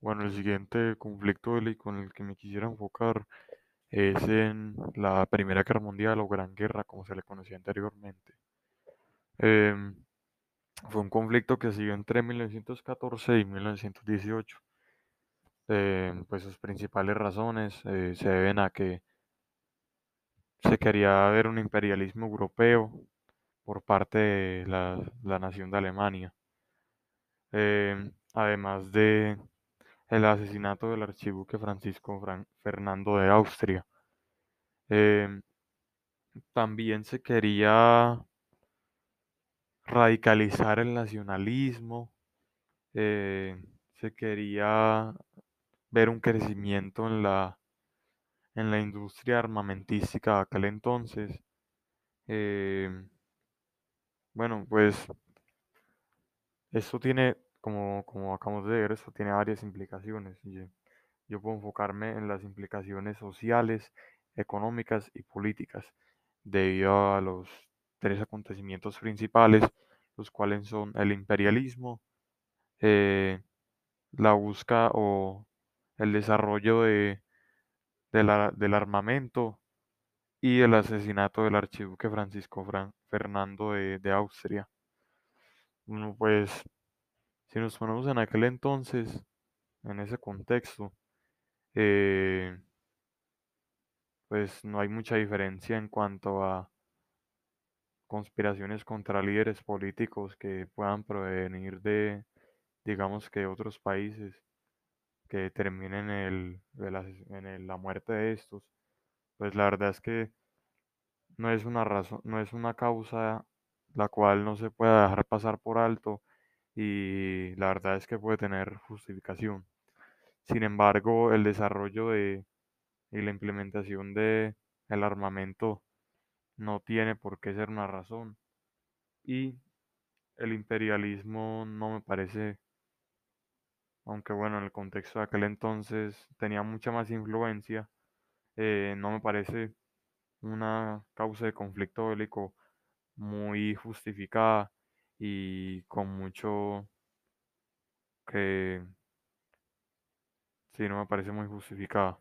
Bueno, el siguiente conflicto bélico en el que me quisiera enfocar es en la Primera Guerra Mundial o Gran Guerra, como se le conocía anteriormente. Em, fue un conflicto que siguió entre 1914 y 1918. Em, pues sus principales razones eh, se deben a que se quería ver un imperialismo europeo por parte de la, nación de Alemania. Em, además de el asesinato del archiduque Francisco Fernando de Austria. Em, también se quería radicalizar el nacionalismo, eh, se quería ver un crecimiento en la, en la industria armamentística de aquel entonces. Em, bueno, pues esto tiene, como, como acabamos de ver, esto tiene varias implicaciones. yo puedo enfocarme en las implicaciones sociales, económicas y políticas debido a los tres acontecimientos principales, los cuales son el imperialismo, eh, la búsqueda o el desarrollo de, del armamento y el asesinato del archiduque Francisco Fernando de, de Austria. Bueno, pues si nos ponemos en aquel entonces, en ese contexto, eh, pues no hay mucha diferencia en cuanto a conspiraciones contra líderes políticos que puedan provenir de, digamos que otros países que terminen el, en la muerte de estos. Pues la verdad es que no es una razón, no es una causa la cual no se pueda dejar pasar por alto y la verdad es que puede tener justificación. Sin embargo, el desarrollo de y la implementación de el armamento no tiene por qué ser una razón. Y el imperialismo no me parece, aunque bueno, en el contexto de aquel entonces tenía mucha más influencia, eh, no me parece una causa de conflicto bélico muy justificada y con mucho que sí no me parece muy justificada.